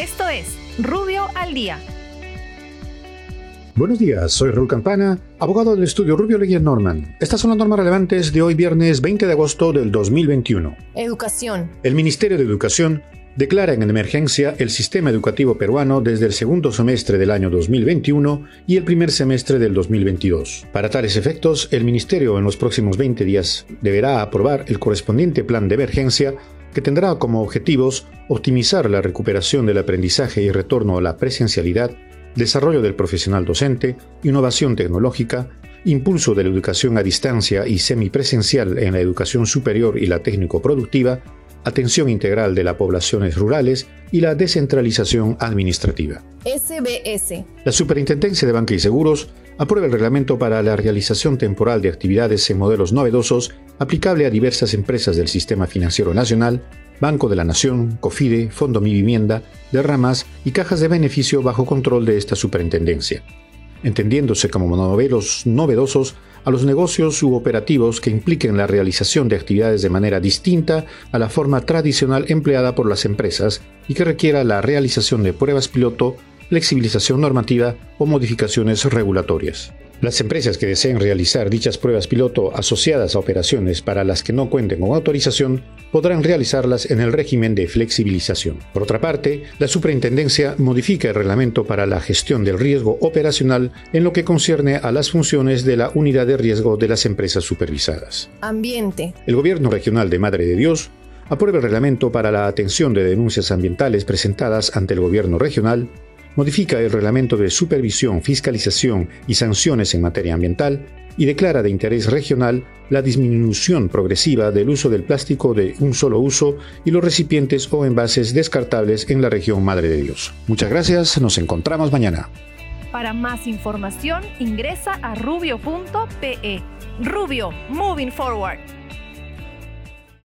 Esto es Rubio al Día. Buenos días, soy Raúl Campana, abogado del estudio Rubio Leguía Norman. Estas son las normas relevantes de hoy viernes 20 de agosto del 2021. Educación. El Ministerio de Educación declara en emergencia el sistema educativo peruano desde el segundo semestre del año 2021 y el primer semestre del 2022. Para tales efectos, el Ministerio en los próximos 20 días deberá aprobar el correspondiente plan de emergencia que tendrá como objetivos optimizar la recuperación del aprendizaje y retorno a la presencialidad, desarrollo del profesional docente, innovación tecnológica, impulso de la educación a distancia y semipresencial en la educación superior y la técnico-productiva, atención integral de las poblaciones rurales y la descentralización administrativa. SBS. La Superintendencia de Banca y Seguros aprueba el reglamento para la realización temporal de actividades en modelos novedosos aplicable a diversas empresas del Sistema Financiero Nacional, Banco de la Nación, COFIDE, Fondo Mi Vivienda, derramas y cajas de beneficio bajo control de esta superintendencia, entendiéndose como modelos novedosos a los negocios u operativos que impliquen la realización de actividades de manera distinta a la forma tradicional empleada por las empresas y que requiera la realización de pruebas piloto flexibilización normativa o modificaciones regulatorias. Las empresas que deseen realizar dichas pruebas piloto asociadas a operaciones para las que no cuenten con autorización podrán realizarlas en el régimen de flexibilización. Por otra parte, la Superintendencia modifica el reglamento para la gestión del riesgo operacional en lo que concierne a las funciones de la unidad de riesgo de las empresas supervisadas. Ambiente. El Gobierno Regional de Madre de Dios aprueba el reglamento para la atención de denuncias ambientales presentadas ante el Gobierno Regional modifica el reglamento de supervisión, fiscalización y sanciones en materia ambiental y declara de interés regional la disminución progresiva del uso del plástico de un solo uso y los recipientes o envases descartables en la región Madre de Dios. Muchas gracias, nos encontramos mañana. Para más información ingresa a rubio.pe. Rubio, moving forward.